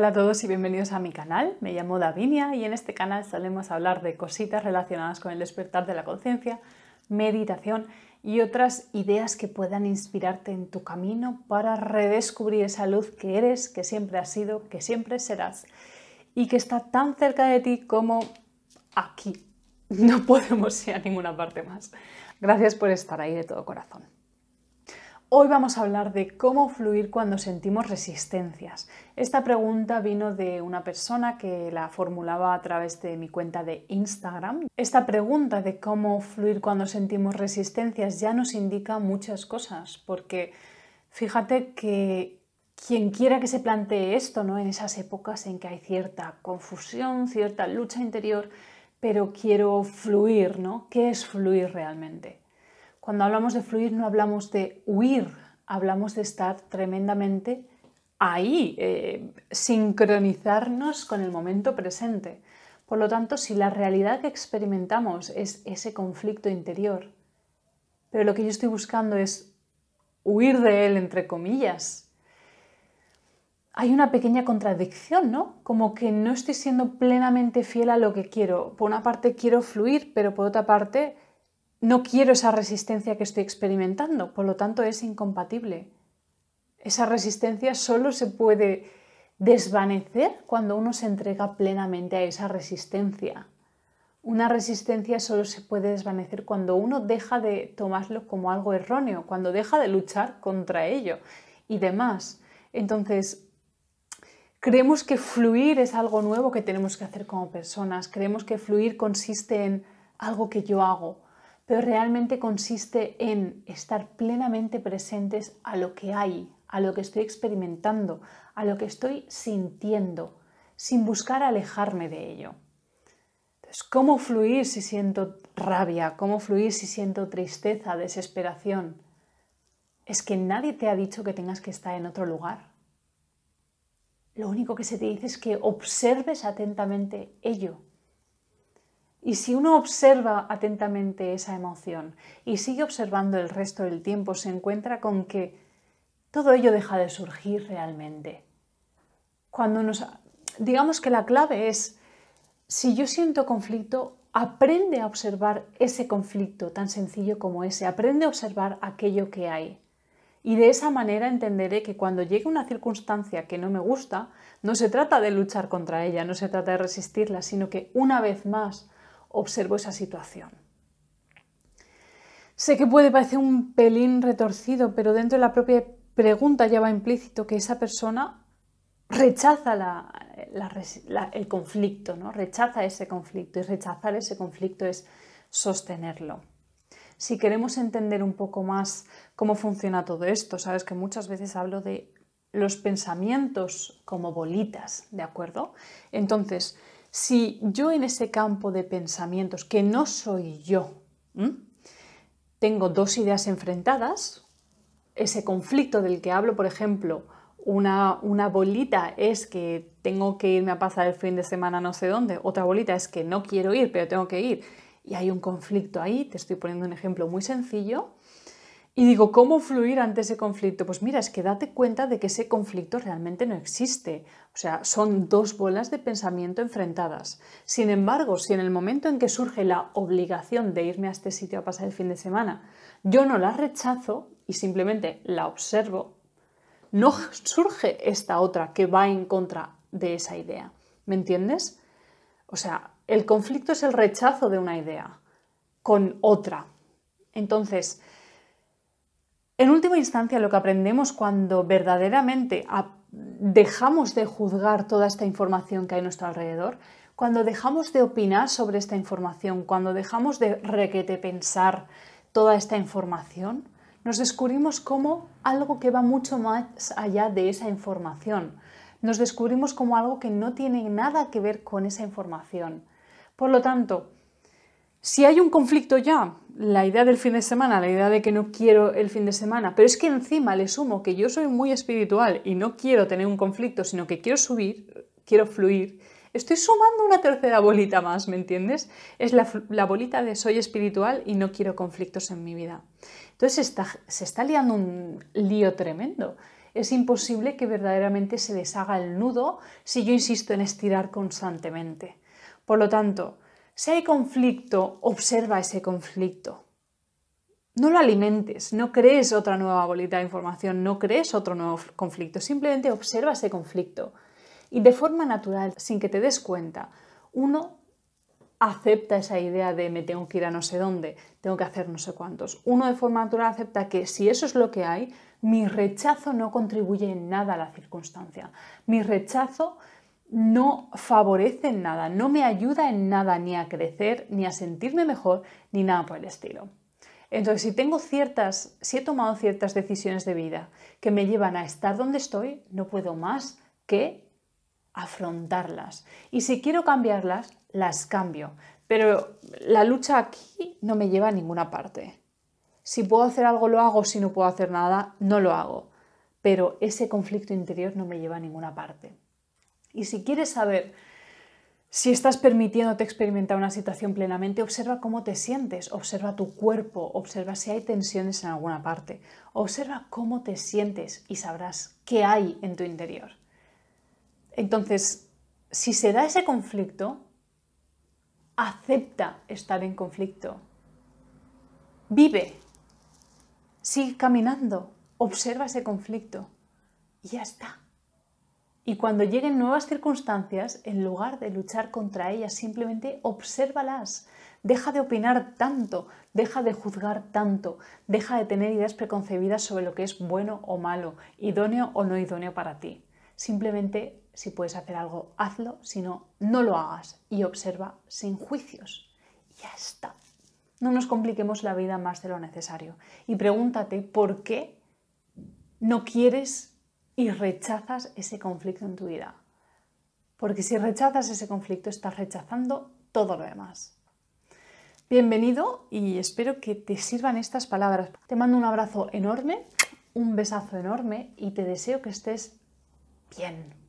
Hola a todos y bienvenidos a mi canal. Me llamo Davinia y en este canal solemos hablar de cositas relacionadas con el despertar de la conciencia, meditación y otras ideas que puedan inspirarte en tu camino para redescubrir esa luz que eres, que siempre has sido, que siempre serás y que está tan cerca de ti como aquí. No podemos ir a ninguna parte más. Gracias por estar ahí de todo corazón. Hoy vamos a hablar de cómo fluir cuando sentimos resistencias. Esta pregunta vino de una persona que la formulaba a través de mi cuenta de Instagram. Esta pregunta de cómo fluir cuando sentimos resistencias ya nos indica muchas cosas, porque fíjate que quien quiera que se plantee esto, ¿no? En esas épocas en que hay cierta confusión, cierta lucha interior, pero quiero fluir, ¿no? ¿Qué es fluir realmente? Cuando hablamos de fluir no hablamos de huir, hablamos de estar tremendamente ahí, eh, sincronizarnos con el momento presente. Por lo tanto, si la realidad que experimentamos es ese conflicto interior, pero lo que yo estoy buscando es huir de él, entre comillas, hay una pequeña contradicción, ¿no? Como que no estoy siendo plenamente fiel a lo que quiero. Por una parte quiero fluir, pero por otra parte no quiero esa resistencia que estoy experimentando, por lo tanto es incompatible. Esa resistencia solo se puede desvanecer cuando uno se entrega plenamente a esa resistencia. Una resistencia solo se puede desvanecer cuando uno deja de tomarlo como algo erróneo, cuando deja de luchar contra ello y demás. Entonces, creemos que fluir es algo nuevo que tenemos que hacer como personas, creemos que fluir consiste en algo que yo hago, pero realmente consiste en estar plenamente presentes a lo que hay, a lo que estoy experimentando, a lo que estoy sintiendo, sin buscar alejarme de ello. Entonces, ¿cómo fluir si siento rabia? ¿Cómo fluir si siento tristeza, desesperación? Es que nadie te ha dicho que tengas que estar en otro lugar. Lo único que se te dice es que observes atentamente ello y si uno observa atentamente esa emoción y sigue observando el resto del tiempo, se encuentra con que todo ello deja de surgir realmente. Cuando nos digamos que la clave es si yo siento conflicto, aprende a observar ese conflicto tan sencillo como ese, aprende a observar aquello que hay. Y de esa manera entenderé que cuando llegue una circunstancia que no me gusta, no se trata de luchar contra ella, no se trata de resistirla, sino que una vez más observo esa situación. Sé que puede parecer un pelín retorcido, pero dentro de la propia pregunta ya va implícito que esa persona rechaza el conflicto, ¿no? rechaza ese conflicto y rechazar ese conflicto es sostenerlo. Si queremos entender un poco más cómo funciona todo esto, sabes que muchas veces hablo de los pensamientos como bolitas, ¿de acuerdo? Entonces, si yo en ese campo de pensamientos, que no soy yo, tengo dos ideas enfrentadas, ese conflicto del que hablo, por ejemplo, una, una, bolita es que tengo que irme a pasar el fin de semana no sé dónde, otra bolita es que no quiero ir, pero tengo que ir, y hay un conflicto ahí, te estoy poniendo un ejemplo muy sencillo, y digo, ¿cómo fluir ante ese conflicto? Pues mira, es que date cuenta de que ese conflicto realmente no existe. O sea, son dos bolas de pensamiento enfrentadas. Sin embargo, si en el momento en que surge la obligación de irme a este sitio a pasar el fin de semana, yo no la rechazo y simplemente la observo, no surge esta otra que va en contra de esa idea. ¿Me entiendes? O sea, el conflicto es el rechazo de una idea con otra. Entonces, en última instancia, lo que aprendemos cuando verdaderamente dejamos de juzgar toda esta información que hay a nuestro alrededor, cuando dejamos de opinar sobre esta información, cuando dejamos de requete pensar toda esta información, nos descubrimos como algo que va mucho más allá de esa información. Nos descubrimos como algo que no tiene nada que ver con esa información. Por lo tanto, si hay un conflicto ya, la idea del fin de semana, la idea de que no quiero el fin de semana, pero es que encima le sumo que yo soy muy espiritual y no quiero tener un conflicto, sino que quiero subir, quiero fluir, estoy sumando una tercera bolita más, ¿me entiendes? Es la, bolita de soy espiritual y no quiero conflictos en mi vida. Entonces se está liando un lío tremendo. Es imposible que verdaderamente se deshaga el nudo si yo insisto en estirar constantemente. Por lo tanto, si hay conflicto, observa ese conflicto. No lo alimentes, no crees otra nueva bolita de información, no crees otro nuevo conflicto, simplemente observa ese conflicto. Y de forma natural, sin que te des cuenta, uno acepta esa idea de me tengo que ir a no sé dónde, tengo que hacer no sé cuántos. Uno de forma natural acepta que si eso es lo que hay, mi rechazo no contribuye en nada a la circunstancia. Mi rechazo no favorece en nada, no me ayuda en nada ni a crecer, ni a sentirme mejor, ni nada por el estilo. Entonces, si tengo ciertas, si he tomado ciertas decisiones de vida que me llevan a estar donde estoy, no puedo más que afrontarlas. Y si quiero cambiarlas, las cambio. Pero la lucha aquí no me lleva a ninguna parte. Si puedo hacer algo, lo hago. Si no puedo hacer nada, no lo hago. Pero ese conflicto interior no me lleva a ninguna parte. Y si quieres saber si estás permitiéndote experimentar una situación plenamente, observa cómo te sientes, observa tu cuerpo, observa si hay tensiones en alguna parte, observa cómo te sientes y sabrás qué hay en tu interior. Entonces, si se da ese conflicto, acepta estar en conflicto. Vive, sigue caminando, observa ese conflicto y ya está. Y cuando lleguen nuevas circunstancias, en lugar de luchar contra ellas, simplemente obsérvalas. Deja de opinar tanto, deja de juzgar tanto, deja de tener ideas preconcebidas sobre lo que es bueno o malo, idóneo o no idóneo para ti. Simplemente si puedes hacer algo, hazlo, si no, no lo hagas y observa sin juicios. Ya está. No nos compliquemos la vida más de lo necesario. Y pregúntate por qué no quieres y rechazas ese conflicto en tu vida. Porque si rechazas ese conflicto, estás rechazando todo lo demás. Bienvenido y espero que te sirvan estas palabras. Te mando un abrazo enorme, un besazo enorme y te deseo que estés bien.